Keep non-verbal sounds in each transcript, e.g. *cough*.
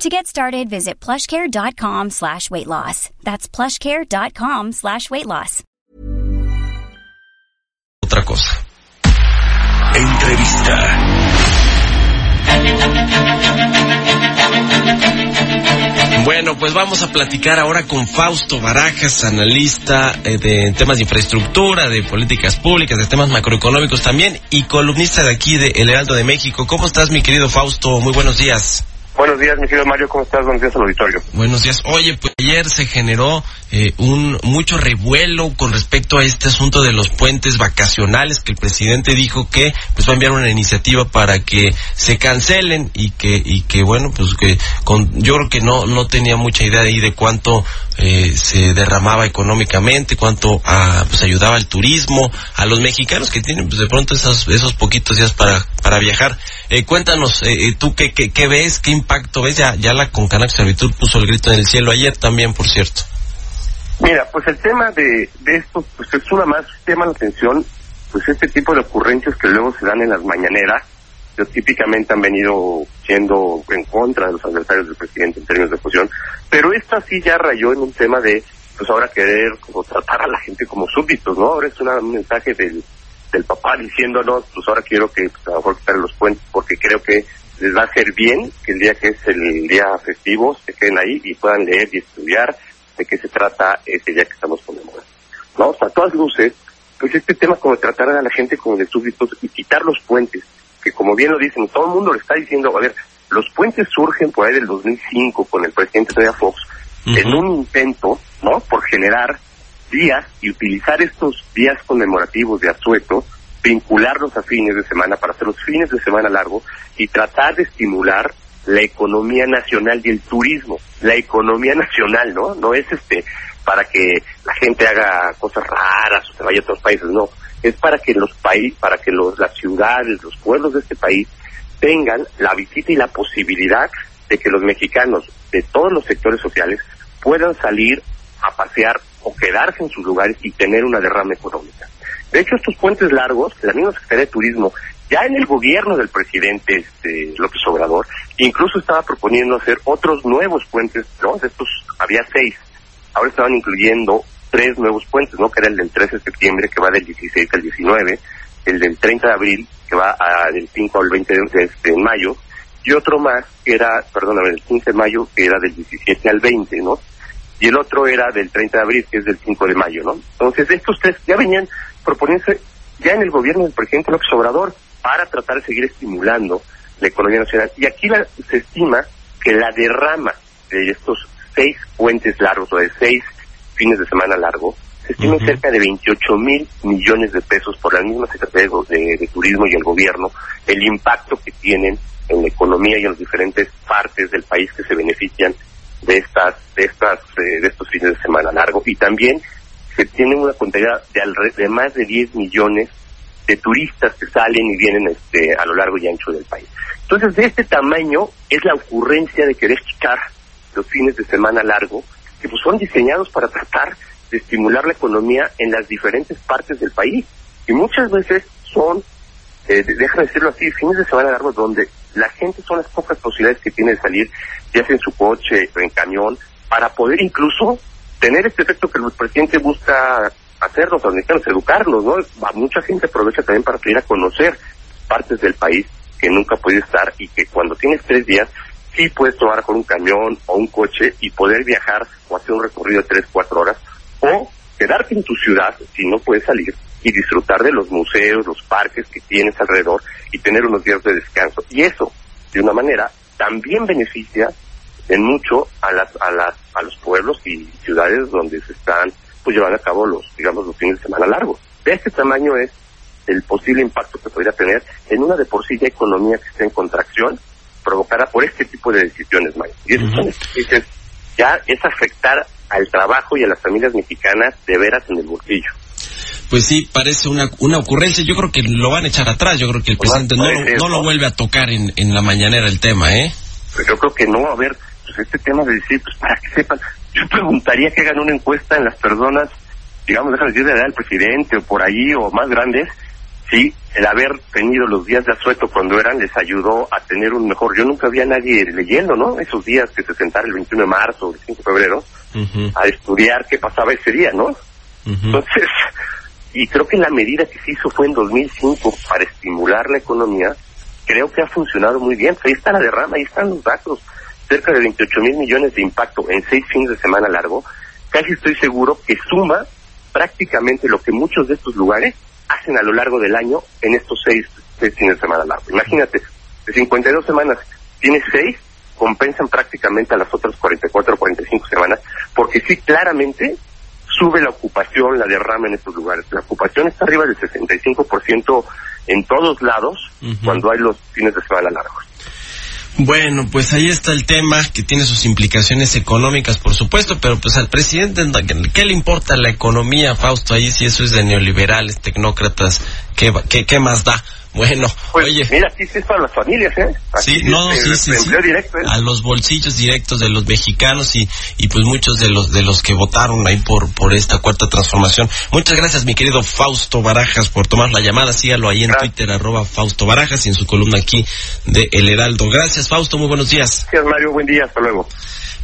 To get started, visit plushcare.com slash weight loss. That's plushcare.com slash weight loss. Otra cosa. Entrevista. Bueno, pues vamos a platicar ahora con Fausto Barajas, analista eh, de temas de infraestructura, de políticas públicas, de temas macroeconómicos también y columnista de aquí de El Heraldo de México. ¿Cómo estás, mi querido Fausto? Muy buenos días. Buenos días, mi querido Mario, ¿cómo estás? Buenos días al auditorio. Buenos días. Oye, pues ayer se generó eh, un mucho revuelo con respecto a este asunto de los puentes vacacionales que el presidente dijo que pues va a enviar una iniciativa para que se cancelen y que y que bueno pues que con yo creo que no no tenía mucha idea ahí de cuánto eh, se derramaba económicamente, cuánto ah, pues ayudaba al turismo, a los mexicanos que tienen pues de pronto esos esos poquitos días para para viajar. Eh, cuéntanos, eh, eh, tú qué, qué, qué ves, qué impacto ves, ya, ya la Concanac Servitud puso el grito en el cielo ayer también, por cierto. Mira, pues el tema de, de esto, pues es una más, llama la atención, pues este tipo de ocurrencias que luego se dan en las mañaneras, que típicamente han venido siendo en contra de los adversarios del presidente en términos de fusión, pero esta sí ya rayó en un tema de, pues ahora querer como tratar a la gente como súbditos, ¿no? Ahora es una, un mensaje del, del papá diciéndonos, pues ahora quiero que pues, a lo mejor quitar los puentes porque creo que les va a hacer bien que el día que es el día festivo se queden ahí y puedan leer y estudiar de qué se trata ese día que estamos conmemorando. ¿No? O sea, a todas luces, pues este tema como de tratar a la gente como de súbditos y quitar los puentes, que como bien lo dicen, todo el mundo lo está diciendo, a ver, los puentes surgen por ahí del 2005 con el presidente Todavía Fox, en un intento, ¿no?, por generar días y utilizar estos días conmemorativos de asueto, vincularlos a fines de semana para hacer los fines de semana largos y tratar de estimular la economía nacional y el turismo. La economía nacional, ¿no? No es este para que la gente haga cosas raras o se vaya a otros países, no. Es para que los países, para que los, las ciudades, los pueblos de este país tengan la visita y la posibilidad de que los mexicanos de todos los sectores sociales puedan salir a pasear o quedarse en sus lugares y tener una derrama económica. De hecho, estos puentes largos, la misma Secretaría de Turismo, ya en el gobierno del presidente este, López Obrador, incluso estaba proponiendo hacer otros nuevos puentes, ¿no? De estos había seis. Ahora estaban incluyendo tres nuevos puentes, ¿no? Que era el del 13 de septiembre, que va del 16 al 19, el del 30 de abril, que va a, del 5 al 20 de, de, de mayo, y otro más, que era, perdóname, el 15 de mayo, que era del 17 al 20, ¿no? y el otro era del 30 de abril, que es del 5 de mayo, ¿no? Entonces, estos tres ya venían proponiéndose ya en el gobierno del presidente López Obrador para tratar de seguir estimulando la economía nacional. Y aquí la, se estima que la derrama de estos seis puentes largos o de seis fines de semana largo se estima en cerca de 28 mil millones de pesos por la misma Secretaría de, de, de Turismo y el gobierno, el impacto que tienen en la economía y en las diferentes partes del país que se benefician de estas de estas eh, de estos fines de semana largo y también se tiene una contabilidad de, alre- de más de 10 millones de turistas que salen y vienen este a lo largo y ancho del país. Entonces, de este tamaño es la ocurrencia de querer quitar los fines de semana largo, que pues son diseñados para tratar de estimular la economía en las diferentes partes del país. Y muchas veces son, eh, déjame decirlo así, fines de semana largos donde la gente son las pocas posibilidades que tiene de salir, ya sea en su coche o en camión, para poder incluso tener este efecto que el presidente busca hacernos, los mexicanos, educarlos, ¿no? A mucha gente aprovecha también para ir a conocer partes del país que nunca podido estar y que cuando tienes tres días sí puedes tomar con un camión o un coche y poder viajar o hacer un recorrido de tres, cuatro horas o quedarte en tu ciudad si no puedes salir y disfrutar de los museos, los parques que tienes alrededor y tener unos días de descanso. Y eso, de una manera, también beneficia en mucho a las, a las, a los pueblos y ciudades donde se están pues llevando a cabo los, digamos, los fines de semana largos. De este tamaño es el posible impacto que podría tener en una de por sí ya economía que está en contracción provocada por este tipo de decisiones, Mike. Y eso decisiones, ya es afectar al trabajo y a las familias mexicanas de veras en el bolsillo. Pues sí, parece una, una ocurrencia. Yo creo que lo van a echar atrás. Yo creo que el Pues presidente no, no eso. lo vuelve a tocar en, en la mañanera el tema, ¿eh? Pues yo creo que no, a ver, pues este tema de decir, pues para que sepan, yo preguntaría que hagan una encuesta en las personas, digamos, déjame decir, de la edad del presidente o por ahí o más grandes, si el haber tenido los días de asueto cuando eran les ayudó a tener un mejor. Yo nunca vi a nadie leyendo, ¿no? Esos días que se sentara el 21 de marzo o el 5 de febrero a estudiar qué pasaba ese día, ¿no? Entonces, y creo que la medida que se hizo fue en 2005 para estimular la economía, creo que ha funcionado muy bien. Ahí está la derrama, ahí están los datos. Cerca de 28 mil millones de impacto en seis fines de semana largo. Casi estoy seguro que suma prácticamente lo que muchos de estos lugares hacen a lo largo del año en estos seis, seis fines de semana largo. Imagínate, de 52 semanas, tienes seis, compensan prácticamente a las otras 44 o 45 semanas, porque sí, claramente sube la ocupación, la derrama en estos lugares. La ocupación está arriba del 65% en todos lados cuando hay los fines de semana largos. Bueno, pues ahí está el tema que tiene sus implicaciones económicas, por supuesto, pero pues al presidente, ¿qué le importa la economía, Fausto? Ahí si eso es de neoliberales, tecnócratas, ¿qué, qué, qué más da? *laughs* Bueno, Pues oye, mira, aquí sí es para las familias, ¿eh? Aquí sí, no, es, sí, sí, sí, directo, ¿eh? a los bolsillos directos de los mexicanos y, y pues muchos de los de los que votaron ahí por por esta cuarta transformación. Muchas gracias, mi querido Fausto Barajas, por tomar la llamada. Sígalo ahí en Gracias. Twitter, arroba Fausto Barajas y en su columna aquí de El Heraldo. Gracias, Fausto, muy buenos días. Gracias, Mario. Buen día. Hasta luego.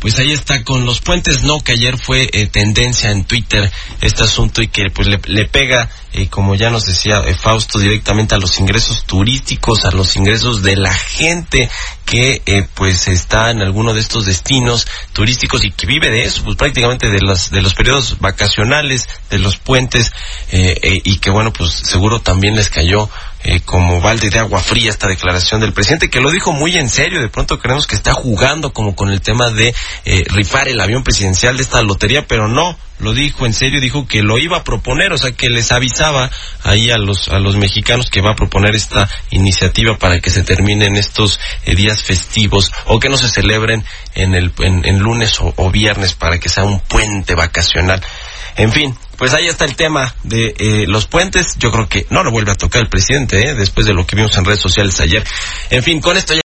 Pues ahí está con los puentes no, que ayer fue eh, tendencia en Twitter este asunto y que pues le, pega, eh, como ya nos decía eh, Fausto, directamente a los ingresos turísticos, a los ingresos de la gente que eh, pues está en alguno de estos destinos turísticos y que vive de eso, pues prácticamente de los, de los periodos vacacionales, de los puentes eh, eh, y que bueno, pues seguro también les cayó eh, como balde de agua fría esta declaración del presidente, que lo dijo muy en serio. De pronto creemos que está jugando como con el tema de eh, rifar el avión presidencial de esta lotería, pero no, lo dijo en serio, dijo que lo iba a proponer, o sea que les avisaba ahí a los a los mexicanos que va a proponer esta iniciativa para que se terminen estos eh, días festivos o que no se celebren en el en, en lunes o, o viernes para que sea un puente vacacional. En fin, pues ahí está el tema de eh, los puentes. Yo creo que no lo vuelve a tocar el presidente, ¿eh? después de lo que vimos en redes sociales ayer. En fin, con esto ya